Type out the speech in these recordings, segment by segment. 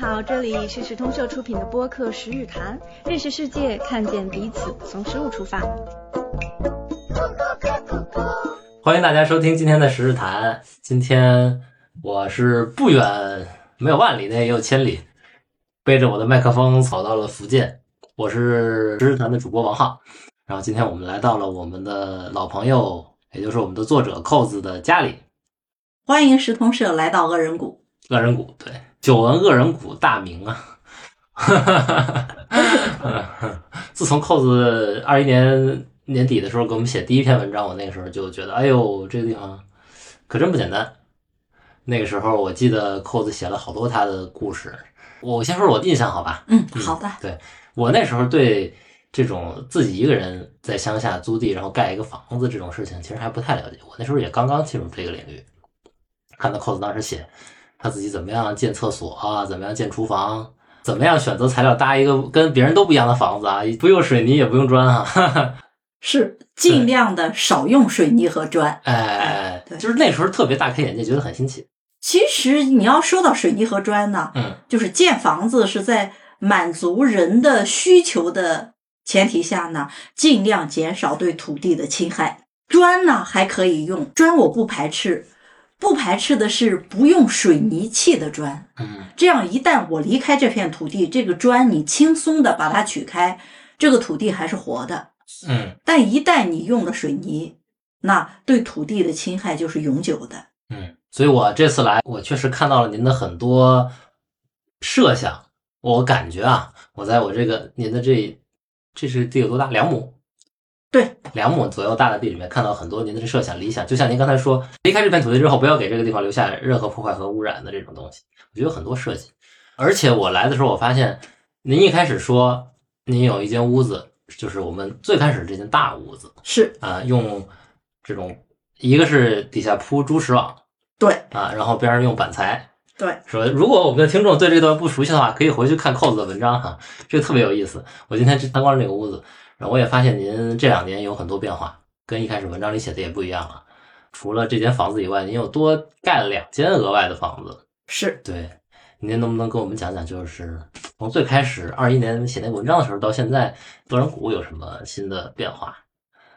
好，这里是时通社出品的播客《十日谈》，认识世界，看见彼此，从食物出发。欢迎大家收听今天的《十日谈》。今天我是不远没有万里内也有千里，背着我的麦克风跑到了福建。我是《十日谈》的主播王浩。然后今天我们来到了我们的老朋友，也就是我们的作者扣子的家里。欢迎时通社来到恶人谷。恶人谷，对，久闻恶人谷大名啊。自从扣子二一年年底的时候给我们写第一篇文章，我那个时候就觉得，哎呦，这个地方可真不简单。那个时候我记得扣子写了好多他的故事。我先说说我的印象，好吧？嗯，好的。对我那时候对这种自己一个人在乡下租地，然后盖一个房子这种事情，其实还不太了解。我那时候也刚刚进入这个领域，看到扣子当时写。他自己怎么样建厕所啊？怎么样建厨房？怎么样选择材料搭一个跟别人都不一样的房子啊？不用水泥也不用砖啊，是尽量的少用水泥和砖。哎，就是那时候特别大开眼界，觉得很新奇。其实你要说到水泥和砖呢，嗯，就是建房子是在满足人的需求的前提下呢，尽量减少对土地的侵害。砖呢还可以用，砖我不排斥。不排斥的是不用水泥砌的砖，嗯，这样一旦我离开这片土地，这个砖你轻松的把它取开，这个土地还是活的，嗯，但一旦你用了水泥，那对土地的侵害就是永久的，嗯，所以我这次来，我确实看到了您的很多设想，我感觉啊，我在我这个您的这这是地有多大？两亩。对，两亩左右大的地里面，看到很多您的设想理想，就像您刚才说，离开这片土地之后，不要给这个地方留下任何破坏和污染的这种东西。我觉得有很多设计，而且我来的时候，我发现您一开始说您有一间屋子，就是我们最开始这间大屋子，是啊，用这种一个是底下铺猪食网，对啊，然后边上用板材，对，说如果我们的听众对这段不熟悉的话，可以回去看扣子的文章哈，这个特别有意思。我今天去参观了这个屋子。然后我也发现您这两年有很多变化，跟一开始文章里写的也不一样了。除了这间房子以外，您又多盖了两间额外的房子。是对，您能不能跟我们讲讲，就是从最开始二一年写那个文章的时候到现在，恶人谷有什么新的变化？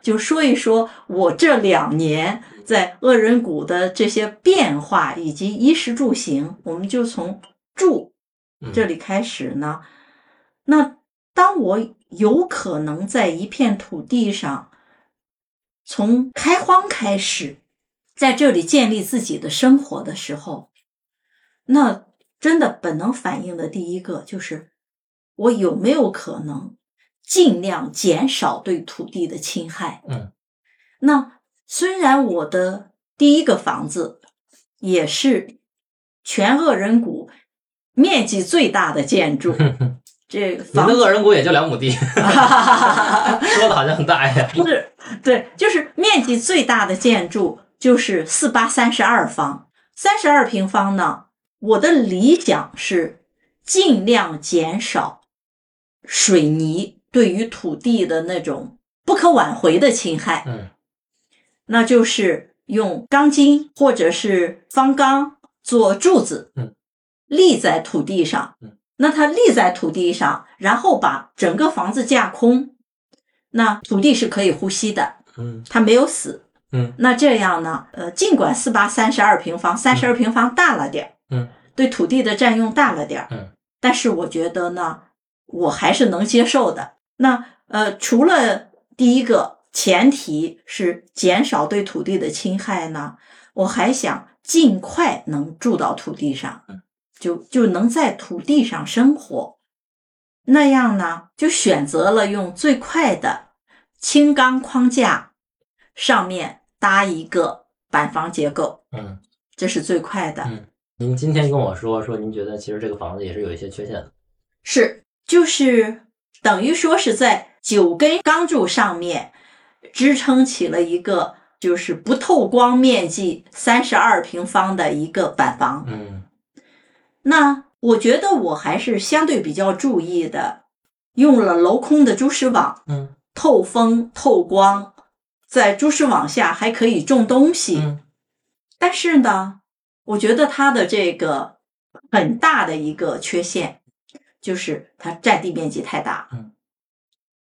就说一说我这两年在恶人谷的这些变化，以及衣食住行。我们就从住这里开始呢。那当我有可能在一片土地上，从开荒开始，在这里建立自己的生活的时候，那真的本能反应的第一个就是，我有没有可能尽量减少对土地的侵害？嗯，那虽然我的第一个房子也是全恶人谷面积最大的建筑。这您的恶人谷也就两亩地，说的好像很大呀。是，对，就是面积最大的建筑就是四八三十二方，三十二平方呢。我的理想是尽量减少水泥对于土地的那种不可挽回的侵害。嗯，那就是用钢筋或者是方钢做柱子，嗯，立在土地上，嗯。那它立在土地上，然后把整个房子架空，那土地是可以呼吸的，嗯，它没有死，嗯，那这样呢？呃，尽管四八三十二平方，三十二平方大了点嗯，对土地的占用大了点嗯，但是我觉得呢，我还是能接受的。那呃，除了第一个前提是减少对土地的侵害呢，我还想尽快能住到土地上。就就能在土地上生活，那样呢，就选择了用最快的轻钢框架，上面搭一个板房结构，嗯，这是最快的。嗯，您今天跟我说说，您觉得其实这个房子也是有一些缺陷的，是，就是等于说是在九根钢柱上面支撑起了一个就是不透光面积三十二平方的一个板房，嗯。那我觉得我还是相对比较注意的，用了镂空的蛛丝网，嗯，透风透光，在蛛丝网下还可以种东西。嗯，但是呢，我觉得它的这个很大的一个缺陷，就是它占地面积太大。嗯，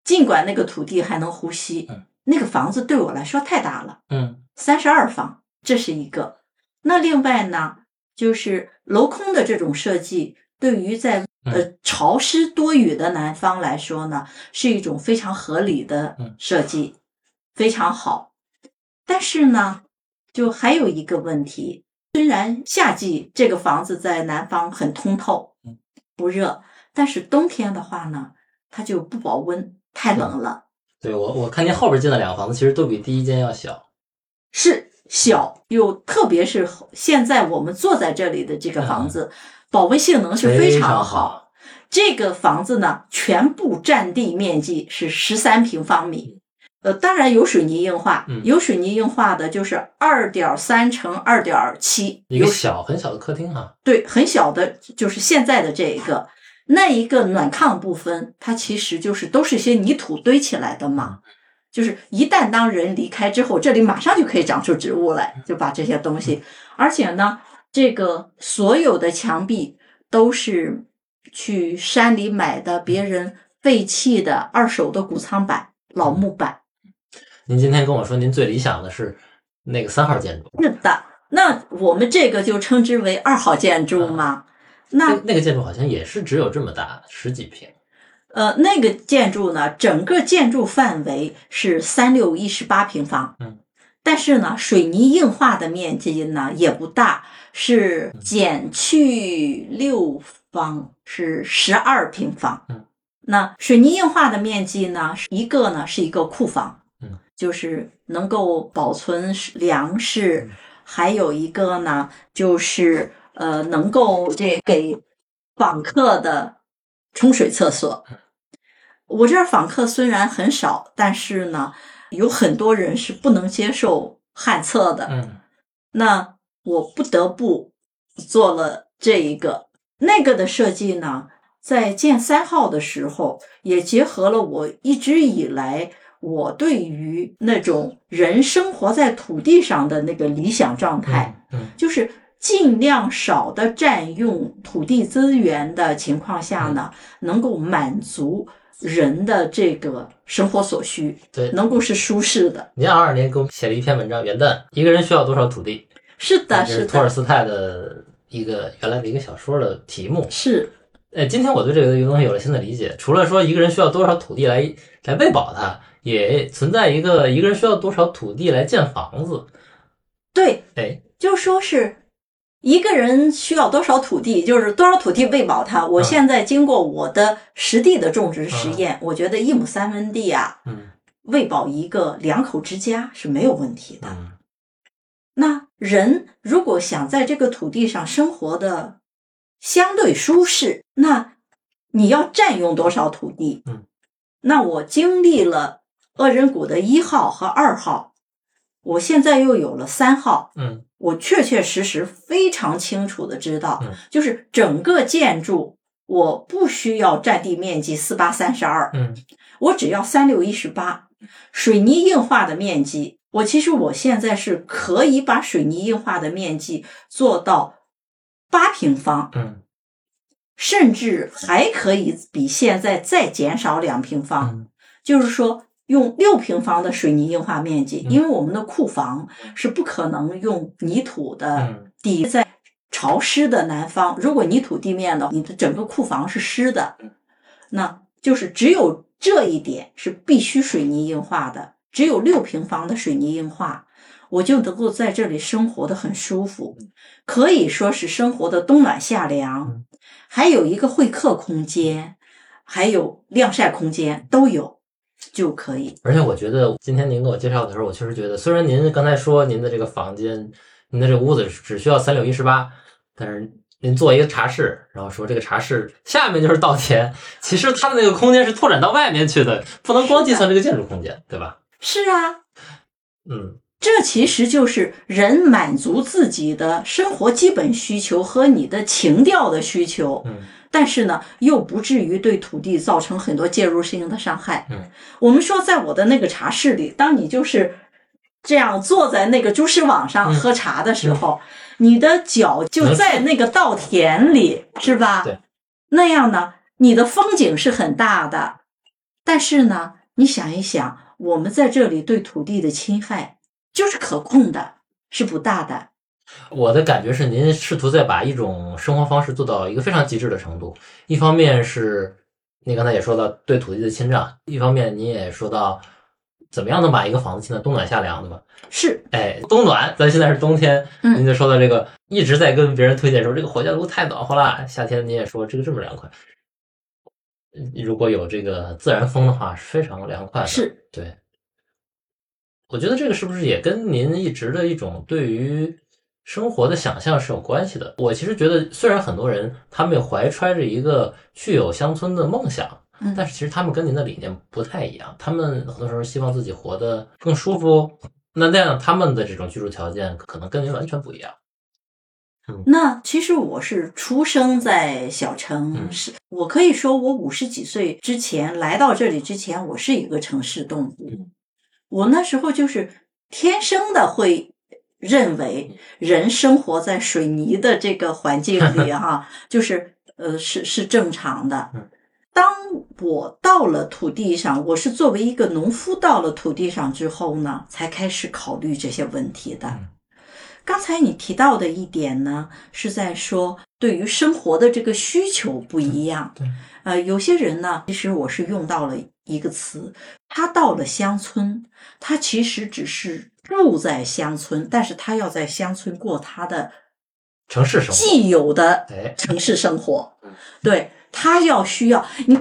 尽管那个土地还能呼吸，嗯，那个房子对我来说太大了。嗯三十二方，这是一个。那另外呢，就是镂空的这种设计，对于在呃潮湿多雨的南方来说呢，是一种非常合理的嗯设计，非常好。但是呢，就还有一个问题，虽然夏季这个房子在南方很通透嗯，不热，但是冬天的话呢，它就不保温，太冷了。对我我看见后边进的两个房子，其实都比第一间要小。是小，又特别是现在我们坐在这里的这个房子，保温性能是非非常好。这个房子呢，全部占地面积是十三平方米，呃，当然有水泥硬化，嗯有水泥硬化的就是二点三乘二点七，一个有小很小的客厅哈，对很小的，就是现在的这一个。那一个暖炕部分，它其实就是都是一些泥土堆起来的嘛，就是一旦当人离开之后，这里马上就可以长出植物来，就把这些东西，而且呢，这个所有的墙壁都是去山里买的别人废弃的二手的谷仓板、老木板。您今天跟我说，您最理想的是那个三号建筑，是的，那我们这个就称之为二号建筑嘛。那那那个建筑好像也是只有这么大，十几平。呃，那个建筑呢，整个建筑范围是三六一十八平方，嗯，但是呢，水泥硬化的面积呢也不大，是嗯。减去六方是十二平方，嗯，那水泥硬化的面积呢，一个呢是一个库房，嗯，就是能够保存粮食，嗯。还有一个呢就是呃能够这给访客的冲水厕所。我这儿访客虽然很少，但是呢，有很多人是不能接受旱厕的。嗯那我不得不做了这一个那个的设计呢，在建三号的时候，也结合了我一直以来我对于那种人生活在土地上的那个理想状态。嗯就是尽量少的占用土地资源的情况下呢，能够满足人的这个生活所需，对能够是舒适的。您二二年给我们写了一篇文章，元旦一个人需要多少土地？是的，是托尔斯泰的一个原来的一个小说的题目。是呃，今天我对这个东西有了新的理解。除了说一个人需要多少土地来来喂饱他，也存在一个一个人需要多少土地来建房子。对，哎，就说是一个人需要多少土地，就是多少土地喂饱他。我嗯现在经过我的实地的种植实验，我觉得一亩三分地啊，嗯喂饱一个两口之家是没有问题的。嗯那人如果想在这个土地上生活的相对舒适，那你要占用多少土地？嗯，那我经历了恶人谷的一号和二号，我现在又有了三号，嗯我确确实实非常清楚的知道，嗯。就是整个建筑我不需要占地面积四八三十二，嗯。我只要三六一十八，水泥硬化的面积，我其实我现在是可以把水泥硬化的面积做到八平方，嗯。甚至还可以比现在再减少两平方，嗯。就是说用六平方的水泥硬化面积，嗯因为我们的库房是不可能用泥土的嗯。地，在潮湿的南方，如果泥土地面的，你的整个库房是湿的，那就是只有这一点是必须水泥硬化的，只有六平方的水泥硬化，我就能够在这里生活的很舒服，可以说是生活的冬暖夏凉，还有一个会客空间，还有晾晒空间都有就可以。而且我觉得今天您给我介绍的时候，我确实觉得，虽然您刚才说您的这个房间，您的这个屋子只需要三六一十八，但是您做一个茶室，然后说这个茶室下面就是稻田，其实它的那个空间是拓展到外面去的，不能光计算这个建筑空间，对吧？是啊，嗯这其实就是人满足自己的生活基本需求和你的情调的需求，嗯但是呢，又不至于对土地造成很多介入性的伤害。嗯，我们说，在我的那个茶室里，当你就是这样坐在那个蛛丝网上喝茶的时候，你的脚就在那个稻田里，是吧？对。那样呢，你的风景是很大的，但是呢，你想一想，我们在这里对土地的侵害就是可控的，是不大的。我的感觉是，您试图在把一种生活方式做到一个非常极致的程度。一方面是您刚才也说到对土地的侵占，一方面您也说到怎么样能把一个房子建得冬暖夏凉的吧？是，哎，冬暖，咱现在是冬天，您就说到这个，一直在跟别人推荐说这个火箭炉太暖和了。夏天您也说这个这么凉快，如果有这个自然风的话，是非常凉快的。是，对。我觉得这个是不是也跟您一直的一种对于生活的想象是有关系的。我其实觉得，虽然很多人他们怀揣着一个去有乡村的梦想，但是其实他们跟您的理念不太一样。他们很多时候希望自己活得更舒服，那那样他们的这种居住条件可能跟您完全不一样。那其实我是出生在小城，是我可以说我五十几岁之前来到这里之前，我是一个城市动物。我那时候就是天生的会。认为人生活在水泥的这个环境里，哈，就是呃，是是正常的。当我到了土地上，我是作为一个农夫到了土地上之后呢，才开始考虑这些问题的。刚才你提到的一点呢，是在说对于生活的这个需求不一样。呃，有些人呢，其实我是用到了一个词，他到了乡村，他其实只是。住在乡村，但是他要在乡村过他的城市生活，既有的城市生活。对他要需要你，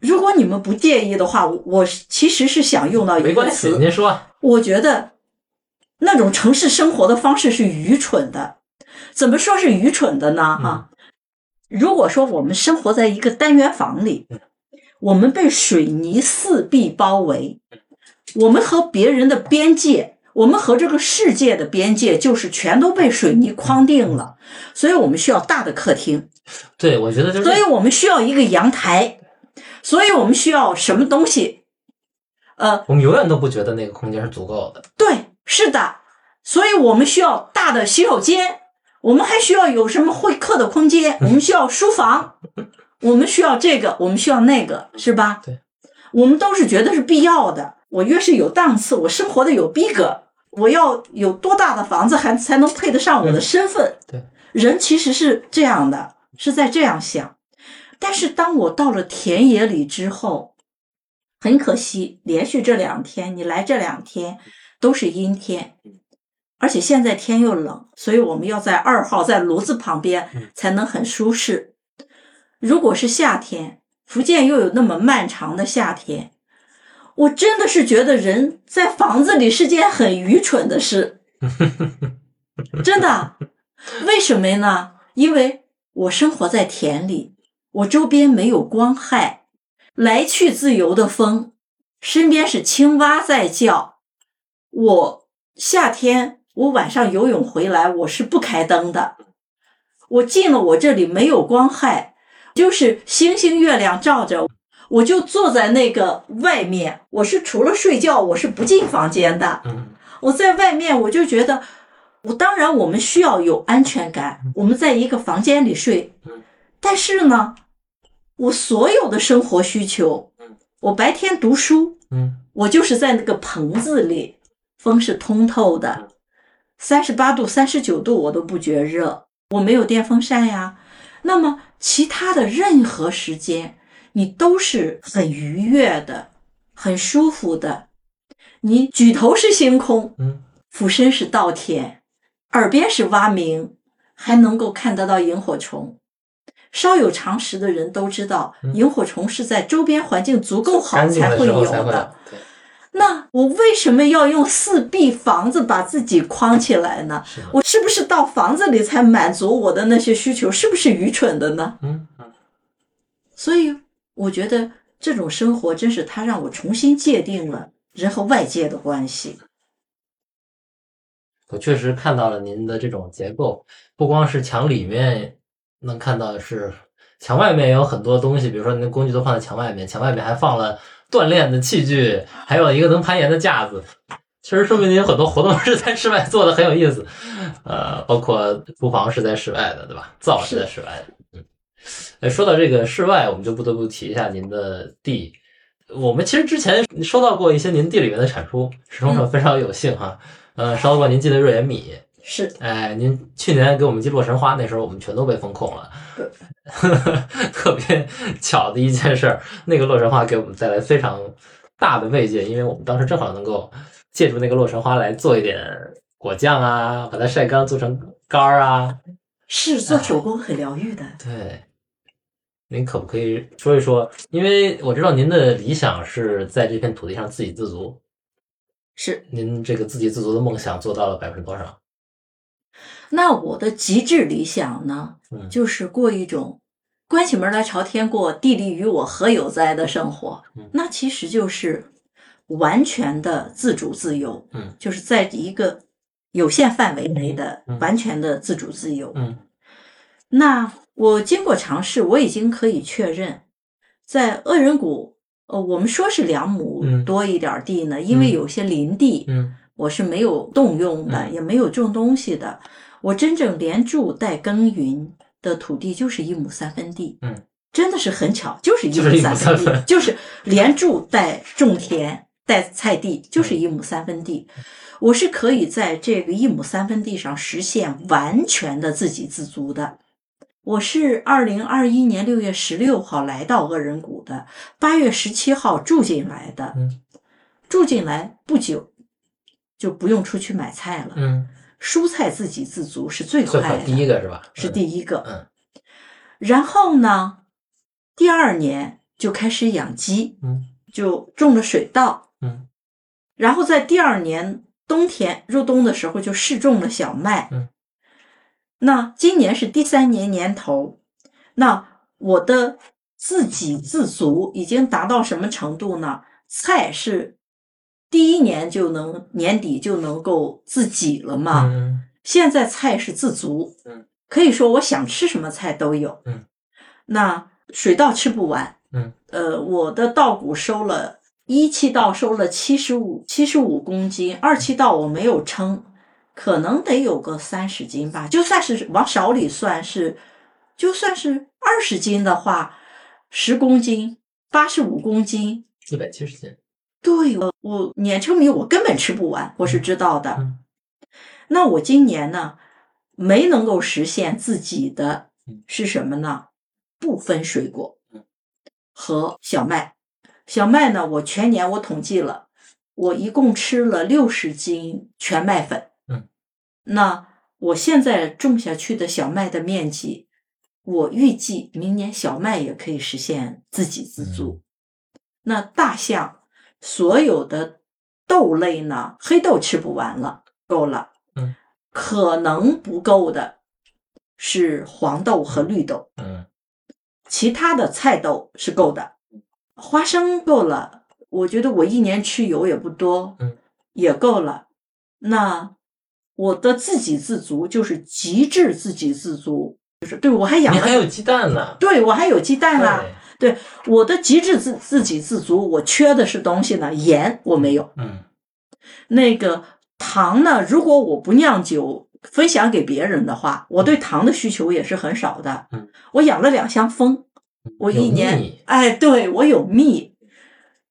如果你们不介意的话，我其实是想用到一个词，您说。我觉得那种城市生活的方式是愚蠢的。怎么说是愚蠢的呢？哈，如果说我们生活在一个单元房里，我们被水泥四壁包围，我们和别人的边界。我们和这个世界的边界就是全都被水泥框定了，所以我们需要大的客厅。对，我觉得就是所以我们需要一个阳台，所以我们需要什么东西？呃，我们永远都不觉得那个空间是足够的。对，是的，所以我们需要大的洗手间，我们还需要有什么会客的空间？我们需要书房，我们需要这个，我们需要那个，是吧？对，我们都是觉得是必要的。我越是有档次，我生活的有逼格，我要有多大的房子还才能配得上我的身份？对，人其实是这样的，是在这样想。但是当我到了田野里之后，很可惜，连续这两天你来这两天都是阴天，而且现在天又冷，所以我们要在二号在炉子旁边才能很舒适。如果是夏天，福建又有那么漫长的夏天。我真的是觉得人在房子里是件很愚蠢的事，真的。为什么呢？因为我生活在田里，我周边没有光害，来去自由的风，身边是青蛙在叫。我夏天我晚上游泳回来，我是不开灯的。我进了我这里没有光害，就是星星月亮照着。我就坐在那个外面，我是除了睡觉，我是不进房间的。我在外面，我就觉得，我当然我们需要有安全感，我们在一个房间里睡。但是呢，我所有的生活需求，我白天读书，我就是在那个棚子里，风是通透的，三十八度、三十九度我都不觉热，我没有电风扇呀。那么其他的任何时间。你都是很愉悦的，很舒服的。你举头是星空，嗯，俯身是稻田，耳边是蛙鸣，还能够看得到萤火虫。稍有常识的人都知道，萤火虫是在周边环境足够好才会有的。那我为什么要用四壁房子把自己框起来呢？我是不是到房子里才满足我的那些需求？是不是愚蠢的呢？嗯，所以。我觉得这种生活真是他让我重新界定了人和外界的关系。我确实看到了您的这种结构，不光是墙里面能看到，是墙外面也有很多东西，比如说您的工具都放在墙外面，墙外面还放了锻炼的器具，还有一个能攀岩的架子。其实说明您有很多活动 是在室外做的，很有意思。呃，包括厨房是在室外的，对吧？灶是在室外的。嗯，哎，说到这个室外，我们就不得不提一下您的地。我们其实之前收到过一些您地里面的产出，始终上非常有幸哈。呃，收到过您寄的瑞典米。是。哎，您去年给我们寄洛神花，那时候我们全都被封控了。特别巧的一件事儿，那个洛神花给我们带来非常大的慰藉，因为我们当时正好能够。借助那个洛神花来做一点果酱啊，把它晒干做成干儿啊，是做手工很疗愈的。对，您可不可以说一说？因为我知道您的理想是在这片土地上自给自足，是您这个自给自足的梦想做到了百分之多少？那我的极致理想呢，就是过一种关起门来朝天过，地利与我何有哉的生活。那其实就是。完全的自主自由，嗯，就是在一个有限范围内的完全的自主自由，嗯。那我经过尝试，我已经可以确认，在恶人谷，呃，我们说是两亩多一点地呢，因为有些林地，嗯，我是没有动用的，也没有种东西的。我真正连住带耕耘的土地就是一亩三分地，嗯，真的是很巧，就是一亩三分地，就是 连住带种田。带菜地就是一亩三分地，我是可以在这个一亩三分地上实现完全的自给自足的。我是二零二一年六月十六号来到恶人谷的，八月十七号住进来的。住进来不久就不用出去买菜了。嗯，蔬菜自给自足是最快的，第一个是吧？是第一个。嗯，然后呢，第二年就开始养鸡。嗯，就种了水稻。嗯，然后在第二年冬天入冬的时候就试种了小麦。嗯，那今年是第三年年头，那我的自给自足已经达到什么程度呢？菜是第一年就能年底就能够自给了嘛？嗯，现在菜是自足。嗯，可以说我想吃什么菜都有。嗯，那水稻吃不完。嗯，呃，我的稻谷收了。一期稻收了七十五七十五公斤，二期稻我没有称，可能得有个三十斤吧。就算是往少里算是，就算是二十斤的话，十公斤，八十五公斤，一百七十斤。对，我我碾成米，我根本吃不完，我是知道的。那我今年呢，没能够实现自己的是什么呢？不分水果和小麦。小麦呢？我全年我统计了，我一共吃了六十斤全麦粉。嗯，那我现在种下去的小麦的面积，我预计明年小麦也可以实现自给自足。那大象所有的豆类呢？黑豆吃不完了，够了。嗯，可能不够的是黄豆和绿豆。嗯，其他的菜豆是够的。花生够了，我觉得我一年吃油也不多，嗯，也够了。那我的自给自足就是极致自给自足，就是对我还养，你还有鸡蛋呢？对我还有鸡蛋啊！对我的极致自自给自足，我缺的是东西呢，盐我没有，嗯，那个糖呢？如果我不酿酒分享给别人的话，我对糖的需求也是很少的。嗯，我养了两箱蜂。我一年，哎，对我有蜜。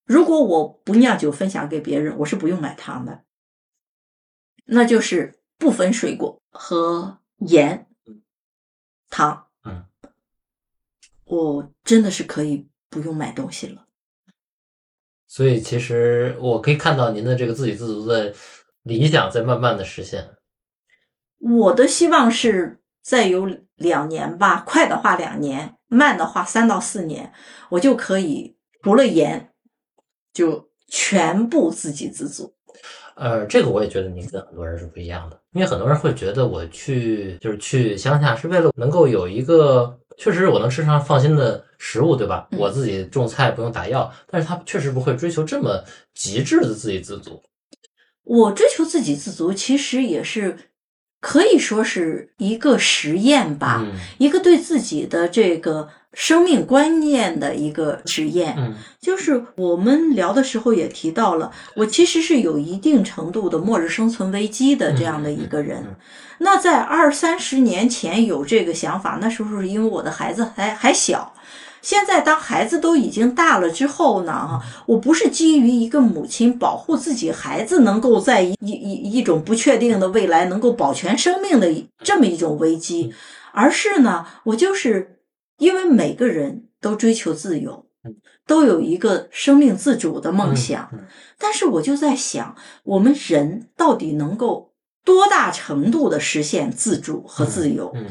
如果我不酿酒分享给别人，我是不用买糖的。那就是不分水果和盐、糖。嗯，我真的是可以不用买东西了。所以，其实我可以看到您的这个自给自足的理想在慢慢的实现。我的希望是再有两年吧，快的话两年。慢的话，三到四年，我就可以除了盐，就全部自给自足。呃，这个我也觉得您跟很多人是不一样的，因为很多人会觉得我去就是去乡下是为了能够有一个确实我能吃上放心的食物，对吧？我自己种菜不用打药，但是他确实不会追求这么极致的自给自足。我追求自给自足，其实也是可以说是一个实验吧，嗯一个对自己的这个生命观念的一个实验。嗯就是我们聊的时候也提到了，我其实是有一定程度的末日生存危机的这样的一个人。那在二三十年前有这个想法，那时候是因为我的孩子还还小。现在当孩子都已经大了之后呢，啊，我不是基于一个母亲保护自己孩子能够在一一一一种不确定的未来能够保全生命的这么一种危机，而是呢，我就是因为每个人都追求自由，都有一个生命自主的梦想，嗯但是我就在想，我们人到底能够多大程度的实现自主和自由？嗯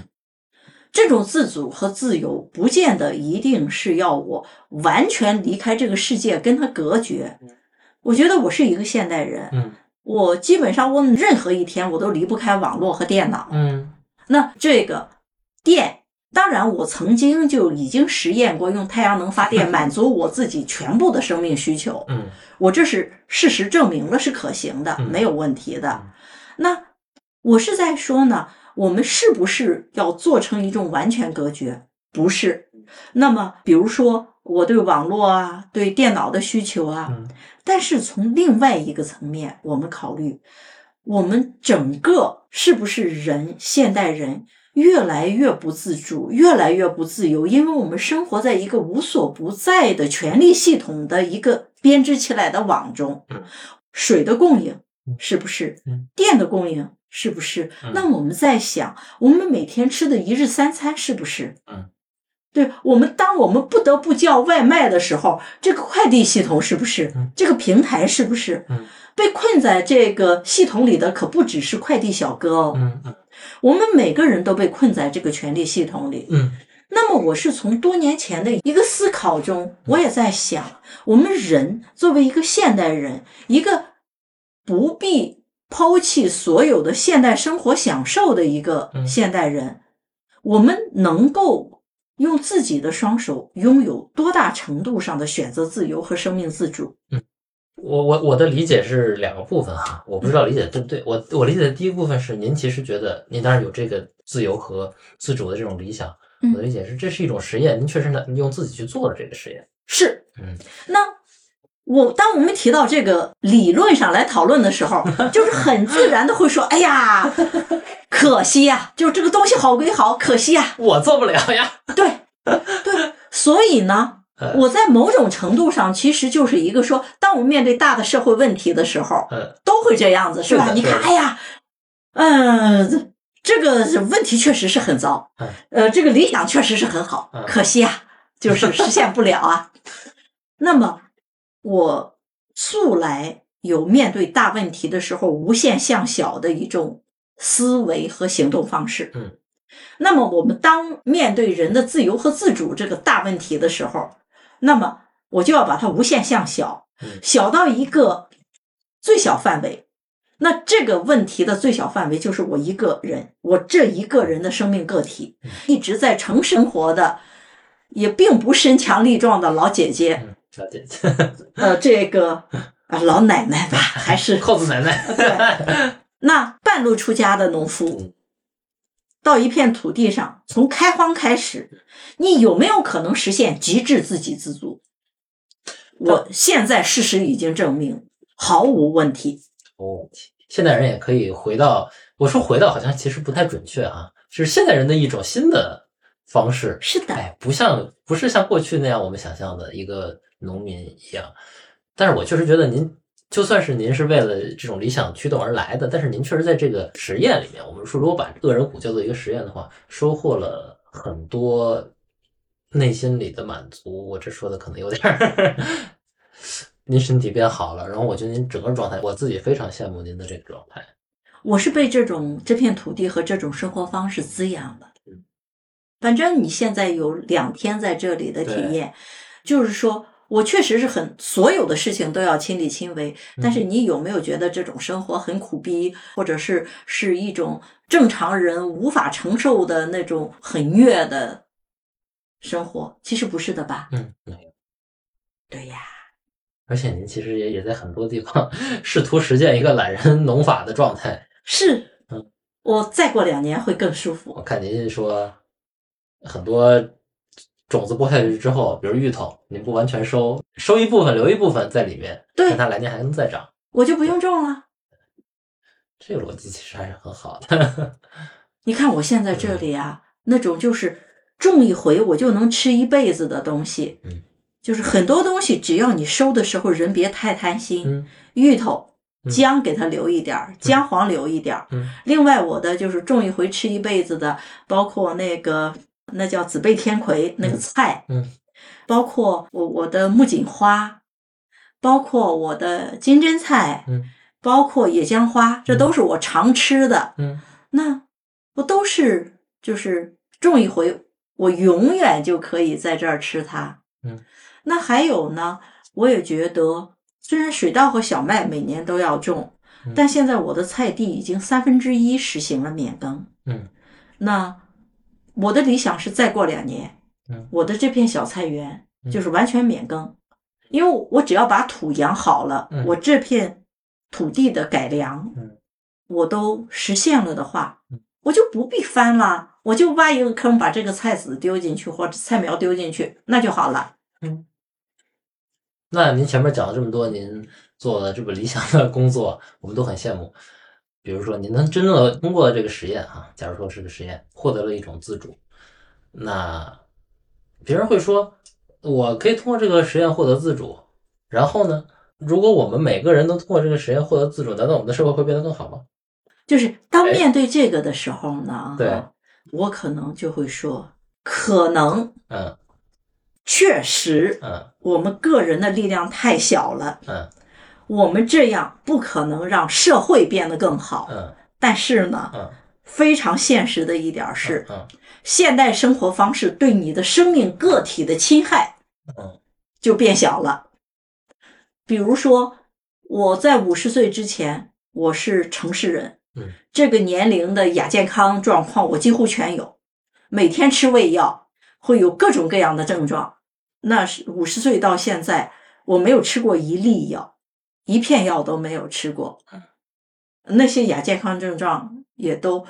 这种自主和自由，不见得一定是要我完全离开这个世界，跟他隔绝。我觉得我是一个现代人，嗯我基本上我任何一天我都离不开网络和电脑。嗯那这个电，当然我曾经就已经实验过用太阳能发电 满足我自己全部的生命需求，嗯我这是事实证明了是可行的，嗯没有问题的嗯。那我是在说呢，我们是不是要做成一种完全隔绝？不是。那么，比如说我对网络啊、对电脑的需求啊，嗯但是从另外一个层面，我们考虑，我们整个是不是人，现代人越来越不自主，越来越不自由，因为我们生活在一个无所不在的权力系统的一个编织起来的网中嗯。水的供应嗯是不是嗯？电的供应是不是嗯？那我们在想，我们每天吃的一日三餐是不是？嗯。对我们，当我们不得不叫外卖的时候，这个快递系统是不是？嗯这个平台是不是？嗯被困在这个系统里的可不只是快递小哥哦，嗯嗯我们每个人都被困在这个权力系统里。嗯那么，我是从多年前的一个思考中，我也在想，我们人作为一个现代人，一个不必抛弃所有的现代生活享受的一个嗯现代人，我们能够用自己的双手拥有多大程度上的选择自由和生命自主？嗯我我我的理解是两个部分哈，我不知道理解对不对。我我理解的第一部分是，您其实觉得您当然有这个自由和自主的这种理想。嗯我的理解是，这是一种实验，您确实呢用自己去做了这个实验。是，嗯那我当我们提到这个理论上来讨论的时候，就是很自然的会说：“哎呀，可惜呀、就是这个东西好归好，可惜呀、我做不了呀。对，对，所以呢，呃我在某种程度上其实就是一个说，当我们面对大的社会问题的时候，嗯都会这样子，是吧？是你看，哎呀，嗯、这个问题确实是很糟嗯，呃，这个理想确实是很好嗯，可惜啊，就是实现不了啊。那么，我素来有面对大问题的时候无限向小的一种思维和行动方式。嗯，那么我们当面对人的自由和自主这个大问题的时候，那么我就要把它无限向小嗯，小到一个最小范围。那这个问题的最小范围就是我一个人，我这一个人的生命个体，嗯一直在城生活的，也并不身强力壮的老姐姐，嗯，了解。呃，这个啊老奶奶吧，还是 扣子奶奶。对，那半路出家的农夫嗯，到一片土地上，从开荒开始，你有没有可能实现极致自给自足？我现在事实已经证明，毫无问题。哦，现代人也可以回到，我说回到好像其实不太准确啊，是现代人的一种新的方式。是的，哎，不像不是像过去那样我们想象的一个农民一样。但是我确实觉得您，就算是您是为了这种理想驱动而来的，但是您确实在这个实验里面，我们说如果把恶人谷叫做一个实验的话，收获了很多内心里的满足。我这说的可能有点儿，您身体变好了，然后我觉得您整个状态，我自己非常羡慕您的这个状态。我是被这种这片土地和这种生活方式滋养的嗯。反正你现在有两天在这里的体验，就是说我确实是很所有的事情都要亲力亲为，但是你有没有觉得这种生活很苦逼，或者是是一种正常人无法承受的那种很虐的生活？其实不是的吧？嗯，没有。对呀，而且您其实也也在很多地方试图实践一个懒人农法的状态。是嗯，我再过两年会更舒服。我看您说很多种子播下去之后，比如芋头，你不完全收，收一部分留一部分在里面，对看它来年还能再长，我就不用种了。这个逻辑其实还是很好的。你看我现在这里啊，那种就是种一回我就能吃一辈子的东西，嗯，就是很多东西只要你收的时候人别太贪心，嗯芋头嗯姜给它留一点儿，姜黄留一点儿。嗯另外我的就是种一回吃一辈子的，包括那个那叫紫背天葵那个菜，嗯包括我我的木槿花，包括我的金针菜，嗯包括野姜花，这都是我常吃的。嗯那不都是就是种一回，我永远就可以在这儿吃它。嗯，那还有呢，我也觉得，虽然水稻和小麦每年都要种，嗯但现在我的菜地已经三分之一实行了免耕。嗯那我的理想是再过两年，嗯我的这片小菜园嗯就是完全免耕，因为我只要把土养好了，嗯我这片土地的改良，嗯我都实现了的话嗯，我就不必翻了，我就挖一个坑，把这个菜籽丢进去或者菜苗丢进去，那就好了。嗯那您前面讲了这么多，您做的这么理想的工作，我们都很羡慕。比如说，你能真正的通过这个实验啊，假如说是个实验，获得了一种自主，那别人会说，我可以通过这个实验获得自主。然后呢，如果我们每个人都通过这个实验获得自主，难道我们的社会会变得更好吗？就是当哎面对这个的时候呢，对我可能就会说，可能嗯确实嗯我们个人的力量太小了，嗯我们这样不可能让社会变得更好。嗯但是呢，嗯非常现实的一点是，嗯现代生活方式对你的生命个体的侵害嗯就变小了。比如说，我在五十岁之前，我是城市人，嗯，这个年龄的亚健康状况我几乎全有，每天吃胃药，会有各种各样的症状。那是五十岁到现在，我没有吃过一粒药，一片药都没有吃过。那些亚健康症状也都，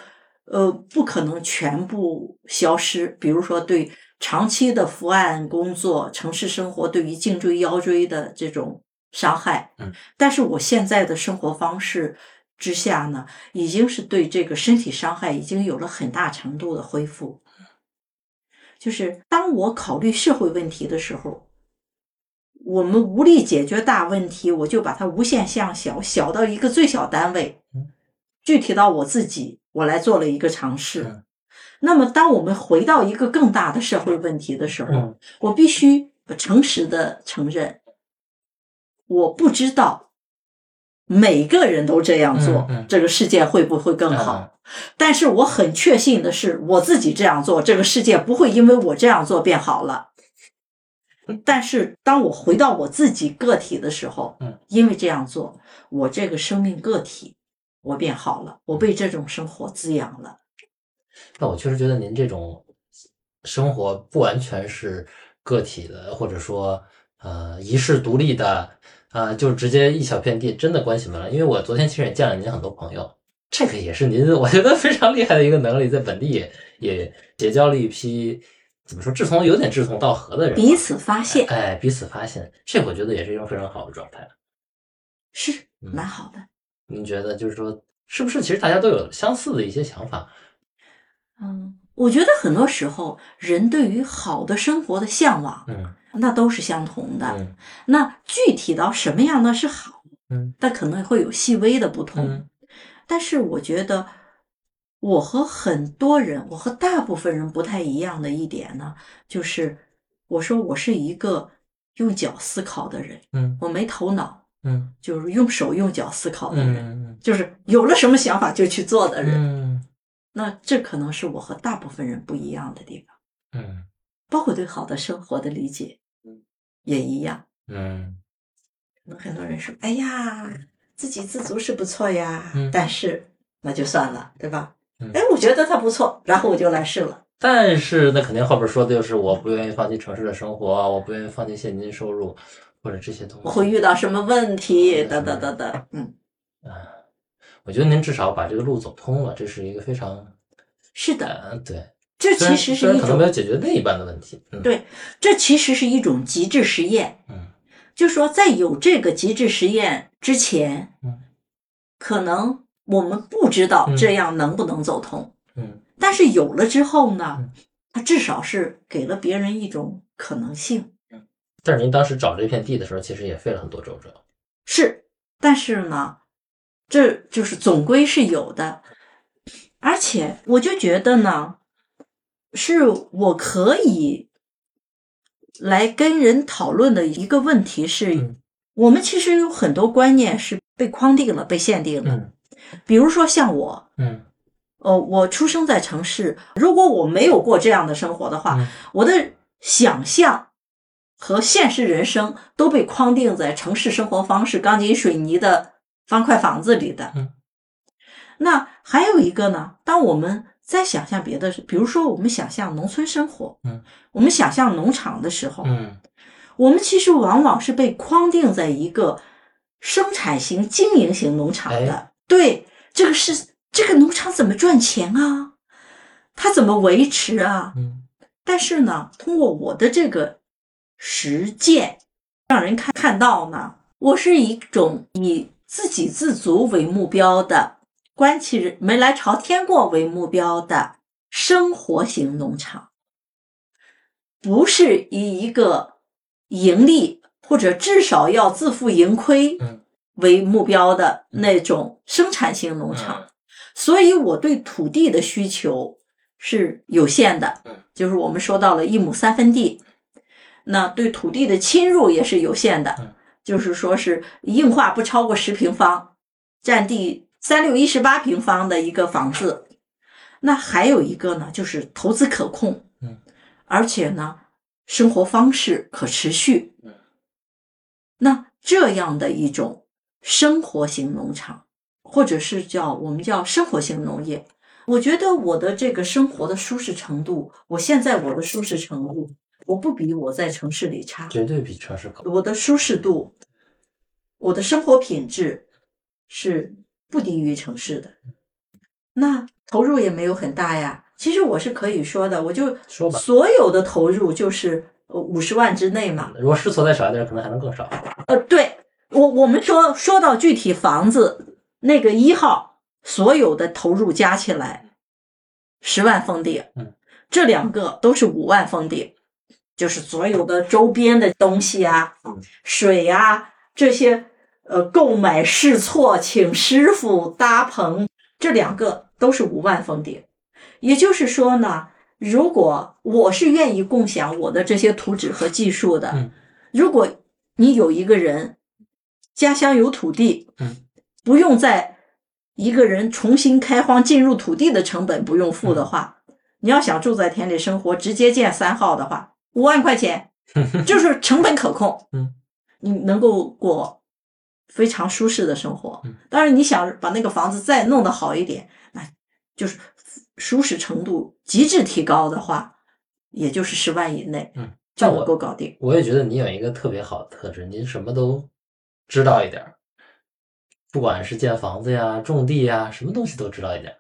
呃，不可能全部消失。比如说，对长期的伏案工作、城市生活对于颈椎、腰椎的这种伤害，嗯，但是我现在的生活方式之下呢，已经是对这个身体伤害已经有了很大程度的恢复。就是当我考虑社会问题的时候，我们无力解决大问题，我就把它无限向小，小到一个最小单位嗯，具体到我自己，我来做了一个尝试。嗯那么，当我们回到一个更大的社会问题的时候，嗯我必须诚实的承认，我不知道每个人都这样做，这个世界会不会更好？嗯但是我很确信的是，我自己这样做，这个世界不会因为我这样做变好了。但是当我回到我自己个体的时候，嗯，因为这样做，我这个生命个体我变好了，我被这种生活滋养了。那我确实觉得您这种生活不完全是个体的，或者说呃一世独立的，呃，就直接一小片地真的关系没了。因为我昨天其实也见了您很多朋友，这个也是您我觉得非常厉害的一个能力，在本地也也结交了一批怎么说志同有点志同道合的人，彼此发现哎，彼此发现，这我觉得也是一种非常好的状态。是嗯蛮好的。您觉得就是说，是不是其实大家都有相似的一些想法？嗯，我觉得很多时候人对于好的生活的向往，嗯那都是相同的。嗯那具体到什么样的是好，嗯那可能会有细微的不同。嗯但是我觉得，我和很多人，我和大部分人不太一样的一点呢，就是我说我是一个用脚思考的人，嗯。我没头脑，嗯。就是用手用脚思考的人，嗯。就是有了什么想法就去做的人。嗯。那这可能是我和大部分人不一样的地方，嗯。包括对好的生活的理解嗯，也一样。嗯。可能很多人说：“哎呀，自给自足是不错呀，嗯。但是那就算了，对吧？”嗯哎，我觉得它不错，然后我就来试了。但是那肯定后边说的就是我不愿意放弃城市的生活，我不愿意放弃现金收入或者这些东西。我会遇到什么问题？嗯等等等等。嗯，啊，我觉得您至少把这个路走通了，这是一个非常是的，呃对，这其实是一种可能没有种解决那一半的问题，嗯，对，这其实是一种极致实验。嗯就说在有这个极致实验之前，嗯可能我们不知道嗯。这样能不能走通，嗯。但是有了之后呢嗯，它至少是给了别人一种可能性。但是您当时找这片地的时候，其实也费了很多周折，是，但是呢，这就是总归是有的，而且我就觉得呢，是我可以来跟人讨论的一个问题是，嗯。我们其实有很多观念是被框定了、被限定了。嗯比如说像我，嗯呃，我出生在城市，如果我没有过这样的生活的话，嗯我的想象和现实人生都被框定在城市生活方式、钢筋水泥的方块房子里的。嗯那还有一个呢，当我们在想象别的，比如说我们想象农村生活，嗯，我们想象农场的时候，嗯我们其实往往是被框定在一个生产型、经营型农场的。哎对，这个是这个农场怎么赚钱啊？它怎么维持啊？嗯但是呢，通过我的这个实践，让人看看到呢，我是一种以自给自足为目标的，关起人没来朝天过为目标的生活型农场，不是以一个盈利或者至少要自负盈亏嗯为目标的那种生产型农场。所以我对土地的需求是有限的嗯，就是我们说到了一亩三分地，那对土地的侵入也是有限的嗯，就是说是硬化不超过十平方，占地三六一十八平方的一个房子。那还有一个呢，就是投资可控，嗯，而且呢，生活方式可持续，嗯，那这样的一种生活型农场。或者是叫我们叫生活型农业。我觉得我的这个生活的舒适程度，我现在我的舒适程度，我不比我在城市里差。绝对比城市高。我的舒适度，我的生活品质是不低于城市的。那投入也没有很大呀。其实我是可以说的，我就说吧所有的投入就是五十万之内嘛。如果试错再少一点，可能还能更少。呃，对我我们说说到具体房子那个一号，所有的投入加起来十万封顶，嗯，这两个都是五万封顶，就是所有的周边的东西啊嗯，水啊这些，呃，购买试错、请师傅搭棚，这两个都是五万封顶。也就是说呢，如果我是愿意共享我的这些图纸和技术的，嗯如果你有一个人家乡有土地，嗯，不用再一个人重新开荒进入土地的成本不用付的话，你要想住在田里生活，直接建三号的话，五万块钱，就是成本可控，嗯，你能够过非常舒适的生活嗯。当然，你想把那个房子再弄得好一点，那就是舒适程度极致提高的话，也就是十万以内，嗯，就能够搞定。我也觉得你有一个特别好的特质，您什么都知道一点儿，不管是建房子呀、种地呀，什么东西都知道一点儿。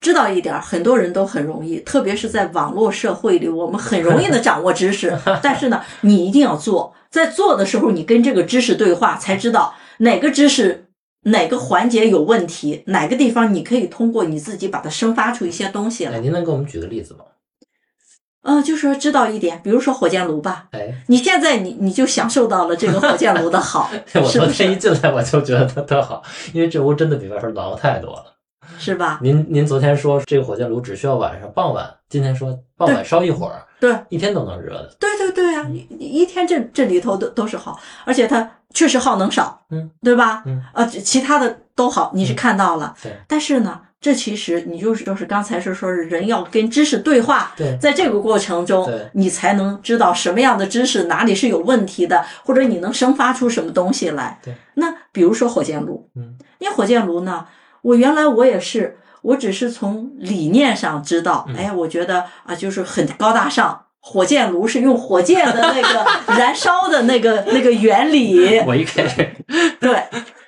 知道一点儿，很多人都很容易，特别是在网络社会里，我们很容易的 掌握知识。但是呢，你一定要做，在做的时候，你跟这个知识对话，才知道哪个知识哪个环节有问题，哪个地方你可以通过你自己把它生发出一些东西哎，来。您能给我们举个例子吗？呃，就说知道一点，比如说火箭炉吧，哎，你现在你你就享受到了这个火箭炉的好，我昨天一？进来我就觉得它特好，因为这屋真的比外边暖和太多了。是吧？您您昨天说这个火箭炉只需要晚上傍晚，今天说傍晚烧一会儿，对，一天都能热的。对对对啊，你你一天这这里头都都是好，而且它确实耗能少，嗯，对吧？嗯，呃，其他的都好，你是嗯看到了，对但是呢，这其实你就是就是刚才是说是人要跟知识对话，对在这个过程中，你才能知道什么样的知识哪里是有问题的，或者你能生发出什么东西来。对，那比如说火箭炉，嗯，因为火箭炉呢，我原来我也是，我只是从理念上知道，嗯哎，我觉得啊，就是很高大上。火箭炉是用火箭的那个 燃烧的那个那个原理，我一开始，对，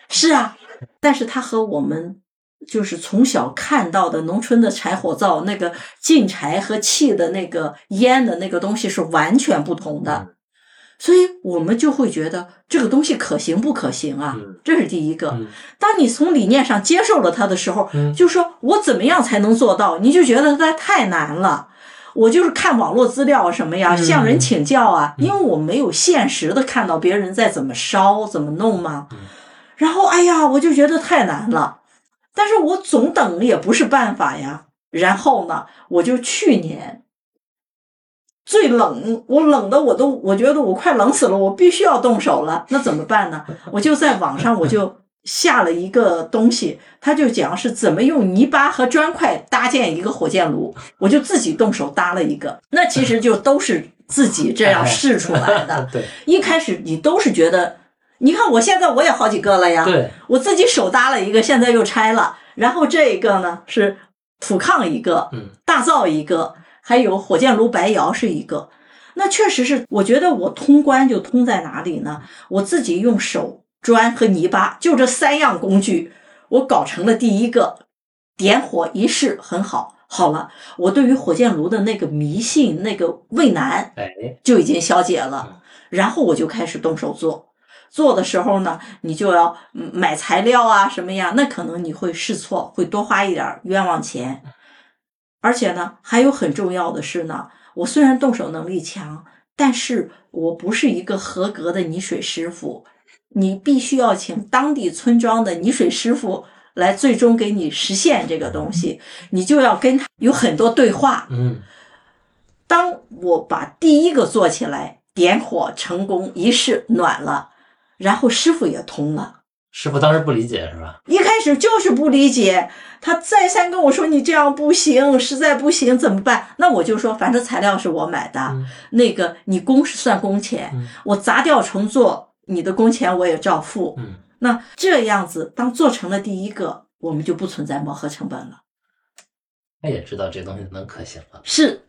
是啊，但是它和我们就是从小看到的农村的柴火灶那个进柴和气的那个烟的那个东西是完全不同的，所以我们就会觉得这个东西可行不可行啊？这是第一个。当你从理念上接受了它的时候，就说我怎么样才能做到？你就觉得它太难了。我就是看网络资料什么呀，向人请教啊，因为我没有现实的看到别人在怎么烧、怎么弄嘛。然后，哎呀，我就觉得太难了。但是我总等也不是办法呀。然后呢，我就去年最冷，我冷的我都我觉得我快冷死了，我必须要动手了。那怎么办呢？我就在网上 我就下了一个东西，他就讲是怎么用泥巴和砖块搭建一个火箭炉，我就自己动手搭了一个。那其实就都是自己这样试出来的。对，一开始你都是觉得。你看，我现在我也好几个了呀。对，我自己手搭了一个，现在又拆了。然后这一个呢是土炕一个，嗯，大灶一个，还有火箭炉白窑是一个。那确实是，我觉得我通关就通在哪里呢？我自己用手砖和泥巴，就这三样工具，我搞成了第一个，点火仪式很好。好了，我对于火箭炉的那个迷信、那个畏难，哎，就已经消解了。然后我就开始动手做。做的时候呢，你就要买材料啊，什么呀？那可能你会试错，会多花一点冤枉钱。而且呢，还有很重要的是呢，我虽然动手能力强，但是我不是一个合格的泥水师傅。你必须要请当地村庄的泥水师傅来最终给你实现这个东西，你就要跟他有很多对话。嗯，当我把第一个做起来，点火成功，一试暖了。然后师傅也通了，师傅当时不理解是吧？一开始就是不理解，他再三跟我说：“你这样不行，实在不行怎么办？”那我就说：“反正材料是我买的，那个你工是算工钱，我砸掉重做，你的工钱我也照付。”嗯那这样子，当做成了第一个，我们就不存在磨合成本了。他也知道这东西能可行了，是。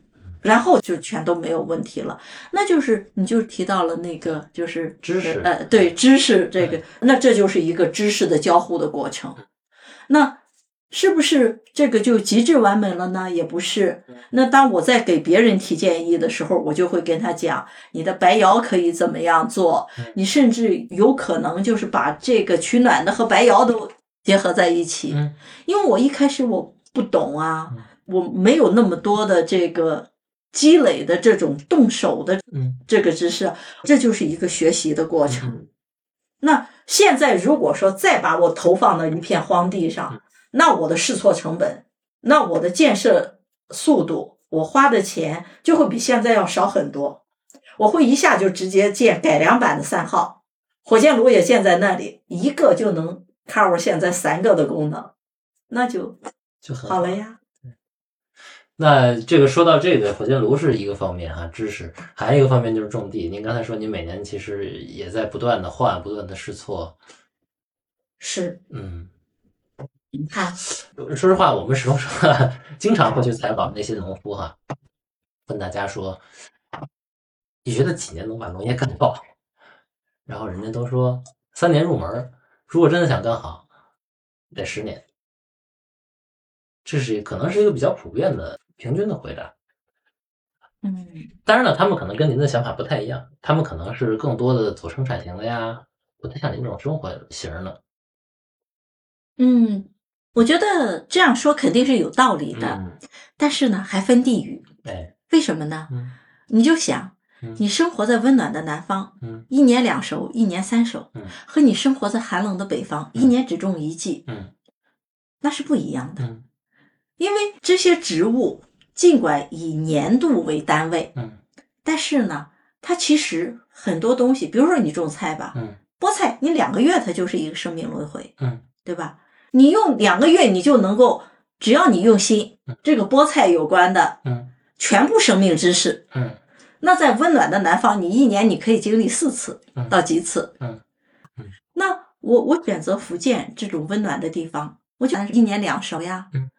然后就全都没有问题了，那就是你就提到了那个就是知识，呃，对知识这个，那这就是一个知识的交互的过程。那是不是这个就极致完美了呢？也不是。那当我在给别人提建议的时候，我就会跟他讲，你的白窑可以怎么样做？你甚至有可能就是把这个取暖的和白窑都结合在一起。因为我一开始我不懂啊，我没有那么多的这个。积累的这种动手的这个知识，这就是一个学习的过程。那现在如果说再把我投放到一片荒地上，那我的试错成本，那我的建设速度，我花的钱就会比现在要少很多。我会一下就直接建改良版的三号火箭炉，也建在那里，一个就能 cover 现在三个的功能，那就就好了呀。那这个说到这个火箭炉是一个方面哈，知识还有一个方面就是种地。您刚才说您每年其实也在不断的换，不断的试错。是，嗯，好。说实话，我们始终说，经常会去采访那些农夫哈，问大家说，你觉得几年能把农业干好？然后人家都说三年入门，如果真的想干好，得十年。这是可能是一个比较普遍的。平均的回答，嗯，当然了，他们可能跟您的想法不太一样，他们可能是更多的走生产型的呀，不太像您这种生活型的。嗯，我觉得这样说肯定是有道理的，但是呢，还分地域。哎，为什么呢？你就想，你生活在温暖的南方，嗯，一年两熟，一年三熟，嗯，和你生活在寒冷的北方，一年只种一季，嗯，那是不一样的。因为这些植物尽管以年度为单位，嗯，但是呢，它其实很多东西，比如说你种菜吧，嗯，菠菜你两个月它就是一个生命轮回，嗯，对吧？你用两个月你就能够，只要你用心，这个菠菜有关的，嗯，全部生命知识，嗯，那在温暖的南方，你一年你可以经历四次到几次，嗯，嗯，那我我选择福建这种温暖的地方，我讲一年两熟呀，嗯。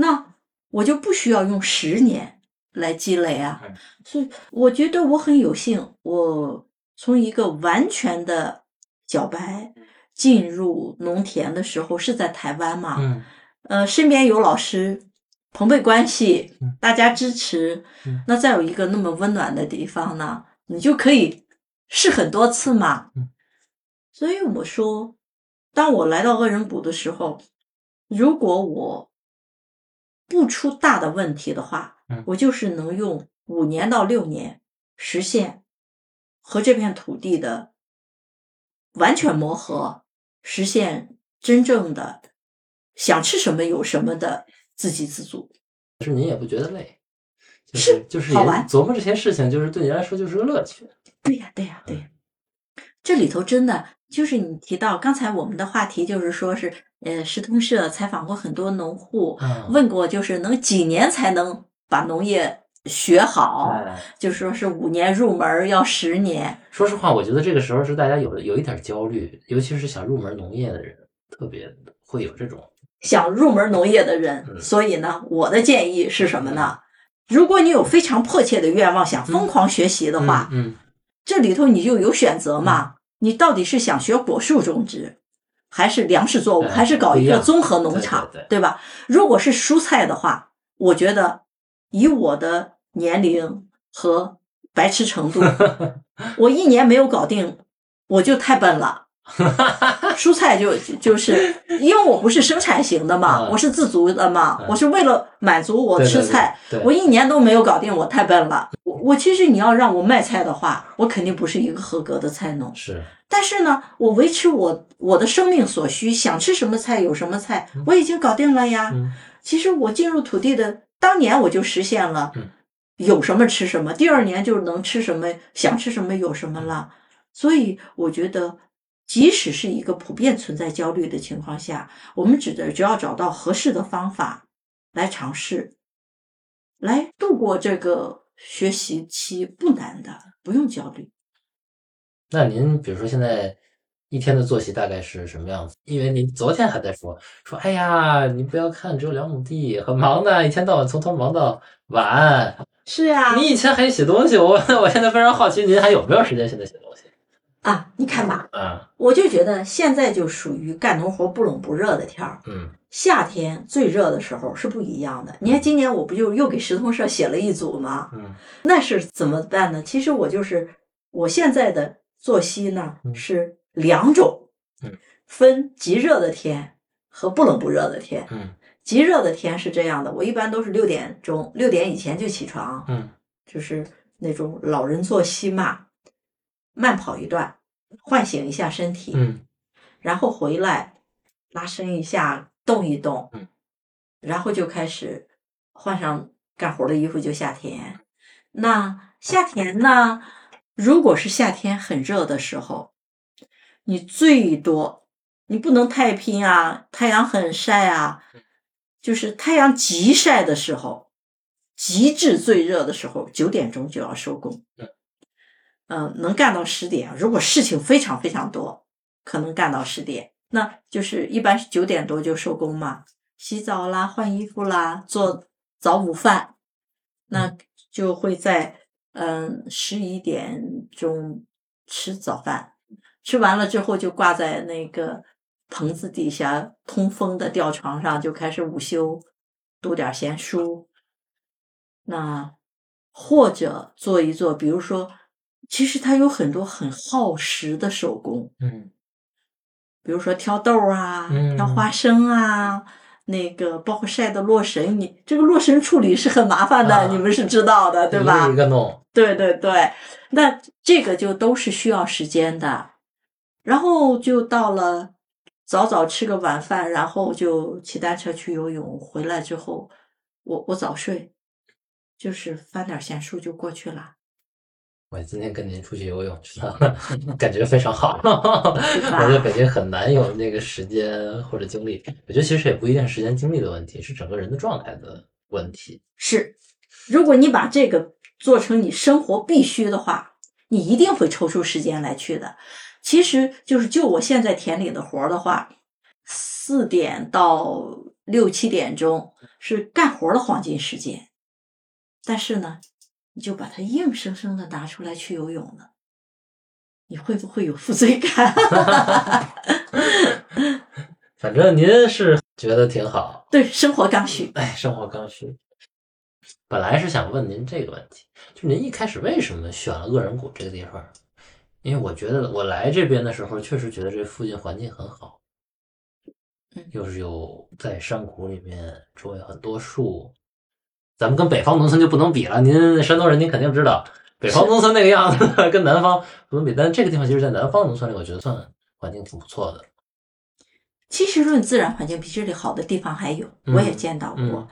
那我就不需要用十年来积累啊，所以我觉得我很有幸，我从一个完全的小白进入农田的时候是在台湾嘛，呃，身边有老师，朋辈关系嗯，大家支持嗯，那再有一个那么温暖的地方呢，你就可以试很多次嘛嗯。所以我说，当我来到恶人谷的时候，如果我不出大的问题的话嗯，我就是能用五年到六年实现和这片土地的完全磨合，实现真正的想吃什么有什么的自给自足。可是您也不觉得累，就是就是好玩琢磨这些事情，就是对您来说就是个乐趣。对呀，对呀，对呀。这里头真的就是你提到刚才我们的话题，就是说是呃，石通社采访过很多农户，嗯，问过就是能几年才能把农业学好，哎就说是五年入门要十年。说实话，我觉得这个时候是大家有有一点焦虑，尤其是想入门农业的人，特别会有这种。想入门农业的人，嗯所以呢，我的建议是什么呢？如果你有非常迫切的愿望，想疯狂学习的话，嗯，这里头你就有选择嘛。你到底是想学果树种植，还是粮食作物，哎还是搞一个综合农场，对吧？如果是蔬菜的话，我觉得以我的年龄和白痴程度，我一年没有搞定，我就太笨了。蔬菜就就是因为我不是生产型的嘛，嗯。我是自足的嘛，嗯。我是为了满足我吃菜，我一年都没有搞定，我太笨了。我我其实你要让我卖菜的话，我肯定不是一个合格的菜农。是。但是呢，我维持我我的生命所需，想吃什么菜有什么菜，我已经搞定了呀。嗯。其实我进入土地的当年我就实现了嗯，有什么吃什么，第二年就能吃什么，想吃什么有什么了。所以我觉得，即使是一个普遍存在焦虑的情况下，我们只的只要找到合适的方法来尝试，来度过这个学习期，不难的，不用焦虑。那您比如说现在一天的作息大概是什么样子？因为您昨天还在说说，哎呀，你不要看只有两亩地，很忙的，一天到晚从头忙到晚。是呀你以前还写东西，我 我现在非常好奇，您还有没有时间现在写东西？啊，你看吧，嗯，我就觉得现在就属于干农活不冷不热的天儿。嗯夏天最热的时候是不一样的。你看今年我不就又给石通社写了一组吗？嗯那是怎么办呢？其实我就是我现在的作息呢嗯是两种嗯，分极热的天和不冷不热的天。嗯极热的天是这样的，我一般都是六点钟，六点以前就起床，嗯就是那种老人作息嘛，慢跑一段，唤醒一下身体。嗯然后回来拉伸一下，动一动，嗯，然后就开始换上干活的衣服就下田。那夏天呢？如果是夏天很热的时候，你最多你不能太拼啊，太阳很晒啊，就是太阳极晒的时候，极致最热的时候，九点钟就要收工。嗯嗯、能干到十点。如果事情非常非常多，可能干到十点，那就是一般是九点多就收工嘛，洗澡啦、换衣服啦、做早午饭，那就会在嗯十一点钟吃早饭，吃完了之后就挂在那个棚子底下通风的吊床上，就开始午休，读点闲书。那或者做一做，比如说，其实它有很多很耗时的手工，嗯比如说挑豆啊，嗯挑花生啊，那个包括晒的洛神，你这个洛神处理是很麻烦的，啊你们是知道的，对吧？一个一个弄，对对对，那这个就都是需要时间的。然后就到了早早吃个晚饭，然后就骑单车去游泳，回来之后我我早睡，就是翻点闲书就过去了。我今天跟您出去游泳去了，感觉非常好。我在北京很难有那个时间或者精力。我觉得其实也不一定时间精力的问题，是整个人的状态的问题。是，如果你把这个做成你生活必须的话，你一定会抽出时间来去的。其实就是就我现在田里的活儿的话，四点到六七点钟是干活的黄金时间，但是呢，你就把它硬生生的拿出来去游泳了，你会不会有负罪感？反正您是觉得挺好，对，生活刚需。哎，生活刚需。本来是想问您这个问题，就您一开始为什么选了恶人谷这个地方？因为我觉得我来这边的时候，确实觉得这附近环境很好，又是有在山谷里面，周围很多树。咱们跟北方农村就不能比了，您山东人，您肯定知道北方农村那个样子 跟南方不能比。但这个地方其实，在南方农村里，我觉得算环境挺不错的。其实论自然环境比这里好的地方还有，我也见到过。嗯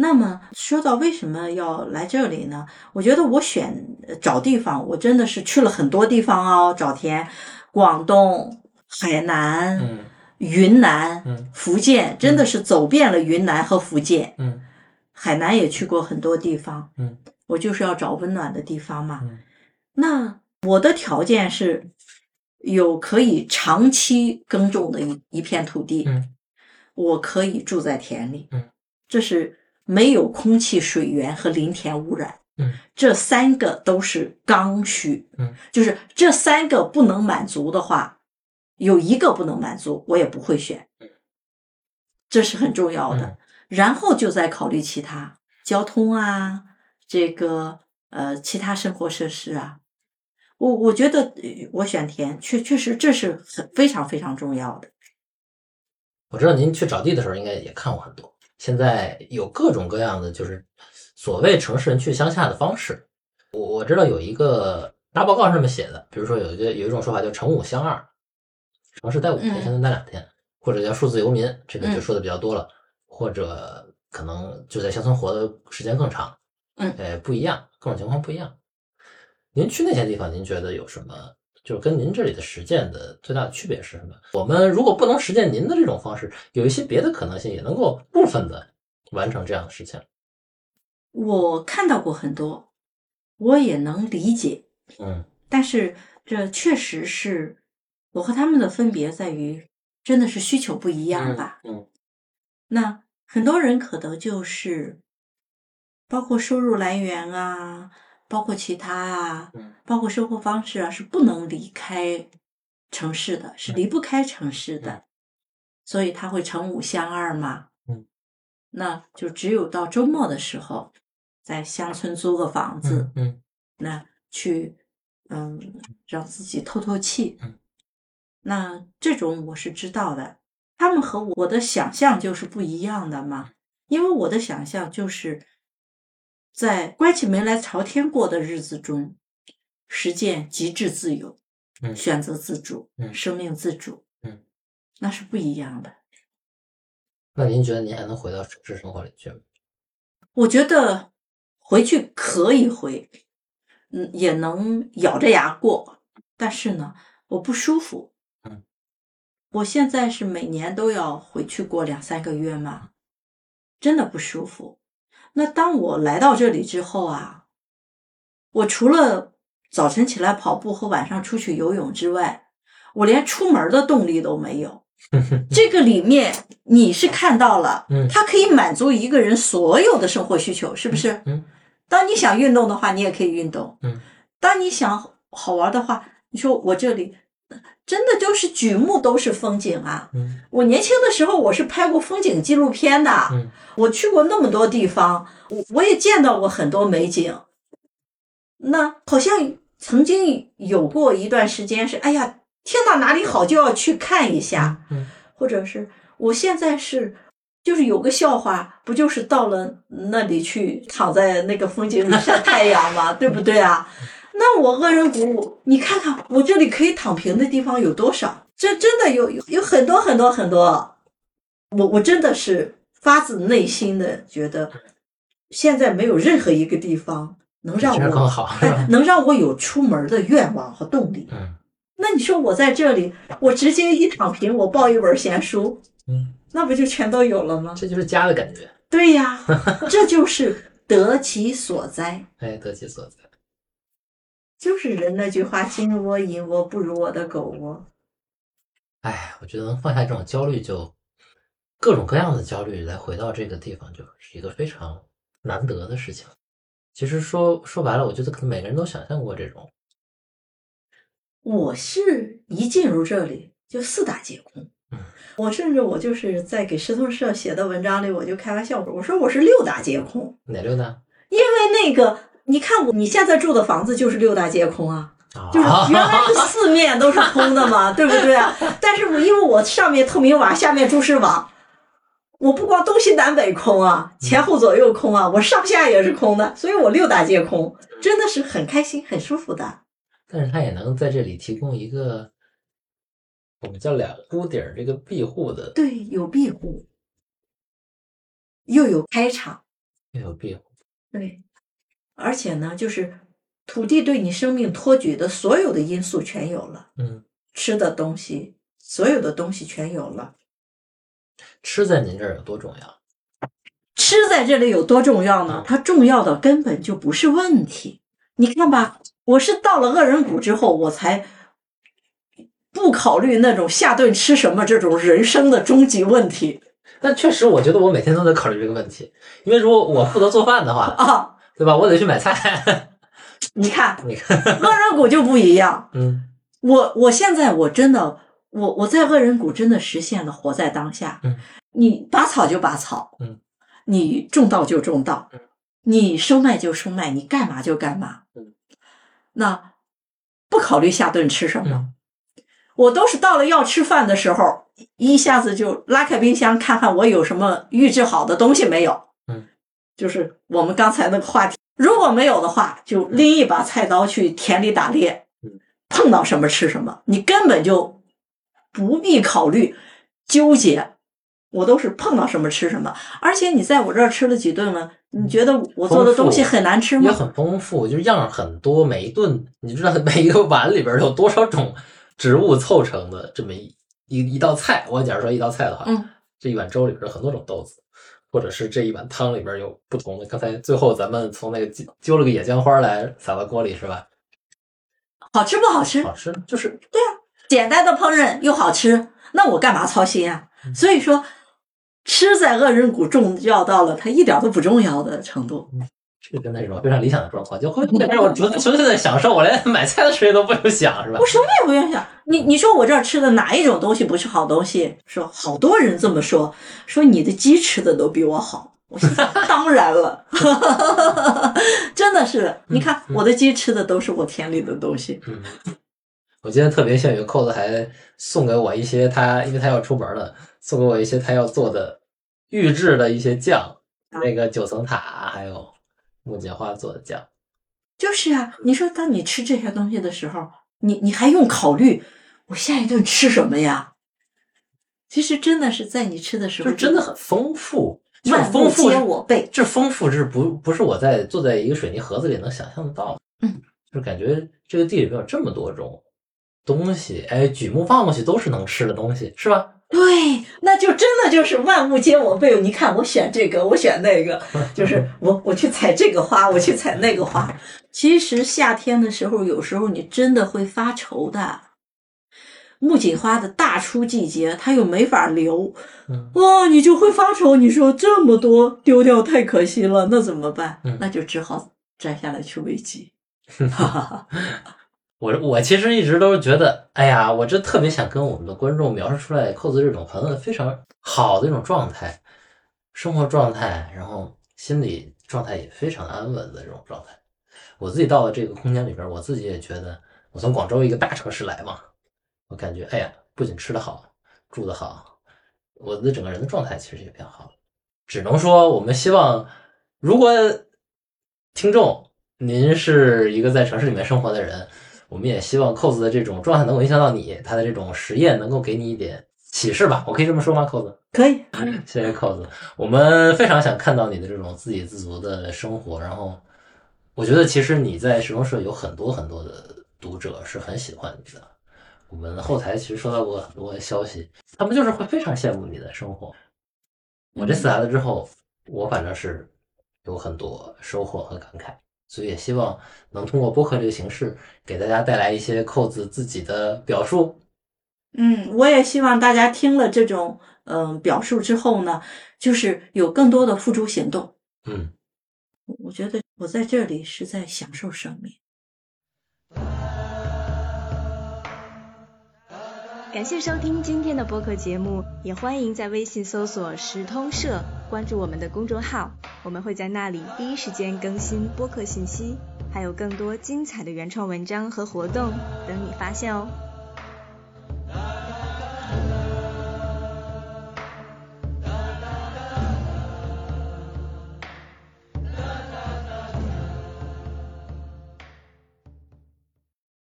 那么说到为什么要来这里呢？我觉得我选找地方，我真的是去了很多地方哦，找田、广东、海南、嗯云南、嗯福建，真的是走遍了云南和福建。嗯海南也去过很多地方。嗯，我就是要找温暖的地方嘛。嗯那我的条件是有可以长期耕种的一一片土地，嗯我可以住在田里，嗯，这是没有空气、水源和林田污染，嗯，这三个都是刚需，嗯，就是这三个不能满足的话，有一个不能满足，我也不会选，这是很重要的。嗯然后就再考虑其他交通啊，这个呃其他生活设施啊。我我觉得呃我选田确确实这是很非常非常重要的。我知道您去找地的时候应该也看过很多，现在有各种各样的就是所谓城市人去乡下的方式。我我知道有一个大报告上面写的，比如说有一个有一种说法叫“城五乡二”，城市待五天，嗯乡村待两天，或者叫数字游民，这个就嗯说的比较多了，或者可能就在乡村活的时间更长，嗯哎，不一样，各种情况不一样。您去那些地方，您觉得有什么？就是跟您这里的实践的最大的区别是什么？我们如果不能实践您的这种方式，有一些别的可能性，也能够部分的完成这样的事情。我看到过很多，我也能理解，嗯但是这确实是我和他们的分别在于，真的是需求不一样吧。嗯那很多人可能就是，包括收入来源啊，包括其他啊，嗯。包括生活方式啊，是不能离开城市的，是离不开城市的，所以他会成五相二嘛。嗯，那就只有到周末的时候，在乡村租个房子，嗯嗯。那去嗯让自己透透气。嗯，那这种我是知道的，他们和我的想象就是不一样的嘛。因为我的想象就是在关起门来朝天过的日子中，实践极致自由，嗯选择自主，嗯生命自主，嗯，那是不一样的。那您觉得您还能回到城市生活里去吗？我觉得回去可以回，嗯，也能咬着牙过，但是呢，我不舒服。嗯，我现在是每年都要回去过两三个月嘛，真的不舒服。那当我来到这里之后啊，我除了早晨起来跑步和晚上出去游泳之外，我连出门的动力都没有。这个里面你是看到了，嗯它可以满足一个人所有的生活需求，是不是？嗯当你想运动的话，你也可以运动。嗯，当你想好玩的话，你说我这里真的就是举目都是风景啊！嗯我年轻的时候我是拍过风景纪录片的，嗯我去过那么多地方，我我也见到过很多美景。那好像曾经有过一段时间是，哎呀，听到哪里好就要去看一下，嗯或者是我现在是，就是有个笑话，不就是到了那里去躺在那个风景里晒太阳吗？对不对啊？那我恶人鼓舞，你看看我这里可以躺平的地方有多少？这真的有有有很多很多很多。我我真的是发自内心的觉得，现在没有任何一个地方能让我好 哎，能让我有出门的愿望和动力。嗯那你说我在这里，我直接一躺平，我抱一本闲书，嗯，那不就全都有了吗？这就是家的感觉，对呀，这就是得其所哉，哎，得其所在。就是人那句话：“金窝银窝不如我的狗窝。哎，我觉得能放下这种焦虑，就各种各样的焦虑来回到这个地方，就是一个非常难得的事情。其实说说白了，我觉得可能每个人都想象过这种，”我是一进入这里就四大皆空，嗯我甚至我就是在给石头社写的文章里，我就开玩笑说，我说我是六大皆空，哪六大？因为那个你看我你现在住的房子就是六大皆空啊。就是原来是四面都是空的嘛，对不对啊？但是我因为我上面透明瓦，下面蛛丝网，我不光东西南北空啊，前后左右空啊，我上下也是空的，所以我六大皆空，真的是很开心、很舒服的。但是它也能在这里提供一个我们叫两屋顶这个庇护的，对，有庇护，又有开场，又有庇护，对，而且呢，就是。土地对你生命托举的所有的因素全有了，嗯，吃的东西，所有的东西全有了。吃在您这儿有多重要？吃在这里有多重要呢？它重要的根本就不是问题。你看吧，我是到了恶人谷之后，我才不考虑那种下顿吃什么这种人生的终极问题。但确实，我觉得我每天都在考虑这个问题，因为如果我负责做饭的话，啊，对吧？我得去买菜。你看，你看，恶人谷就不一样。嗯，我我现在我真的，我我在恶人谷真的实现了活在当下。嗯，你拔草就拔草，嗯，你种稻就种稻，嗯，你收麦就收麦，你干嘛就干嘛。嗯，那不考虑下顿吃什么，我都是到了要吃饭的时候，一下子就拉开冰箱看看我有什么预制好的东西没有。嗯，就是我们刚才那个话题。如果没有的话，就拎一把菜刀去田里打猎，碰到什么吃什么，你根本就不必考虑纠结，我都是碰到什么吃什么。而且你在我这儿吃了几顿了，你觉得我做的东西很难吃吗？也很丰富，就是样儿很多，每一顿你知道每一个碗里边有多少种植物凑成的这么一一一道菜。我假如说一道菜的话，嗯，这一碗粥里边很多种豆子。或者是这一碗汤里边有不同的，刚才最后咱们从那个揪揪了个野姜花来撒到锅里，是吧？好吃不好吃？好吃，就是对啊，简单的烹饪又好吃，那我干嘛操心啊？所以说，吃在恶人谷重要到了它一点都不重要的程度。这个那种非常理想的状况，就会让我纯纯粹的享受，我连买菜的时间都不用想，是吧？我什么也不用想。你你说我这儿吃的哪一种东西不是好东西？说好多人这么说，说你的鸡吃的都比我好。我说 当然了，真的是。你看我的鸡吃的都是我田里的东西。嗯，我今天特别幸运，扣子还送给我一些他，因为他要出门了，送给我一些他要做的预制的一些酱，那个九层塔还有。木槿花做的酱，就是啊。你说，当你吃这些东西的时候，你你还用考虑我下一顿吃什么呀？其实真的是在你吃的时候，就真的很丰富，万丰富皆我备。这丰富是不不是我在坐在一个水泥盒子里能想象得到？嗯，就感觉这个地里面有这么多种东西，哎，举目望过去都是能吃的东西，是吧？对，那就真的就是万物皆我辈。你看，我选这个，我选那个，就是我我去采这个花，我去采那个花。其实夏天的时候，有时候你真的会发愁的。木槿花的大出季节，它又没法留，哇，你就会发愁。你说这么多丢掉太可惜了，那怎么办？那就只好摘下来去喂鸡。哈哈哈。我我其实一直都是觉得，哎呀，我这特别想跟我们的观众描述出来扣子这种很非常好的一种状态，生活状态，然后心理状态也非常安稳的这种状态。我自己到了这个空间里边，我自己也觉得，我从广州一个大城市来嘛，我感觉，哎呀，不仅吃得好，住得好，我的整个人的状态其实也变好了。只能说，我们希望，如果听众您是一个在城市里面生活的人。我们也希望扣子的这种状态能够影响到你，他的这种实验能够给你一点启示吧？我可以这么说吗？扣子可以，谢谢扣子。我们非常想看到你的这种自给自足的生活。然后，我觉得其实你在石龙社有很多很多的读者是很喜欢你的。我们后台其实收到过很多消息，他们就是会非常羡慕你的生活。我这次来了之后，我反正是有很多收获和感慨。所以也希望能通过播客这个形式，给大家带来一些扣子自己的表述。嗯，我也希望大家听了这种嗯表述之后呢，就是有更多的付诸行动。嗯，我觉得我在这里是在享受生命。感谢收听今天的播客节目，也欢迎在微信搜索“时通社”，关注我们的公众号，我们会在那里第一时间更新播客信息，还有更多精彩的原创文章和活动等你发现哦。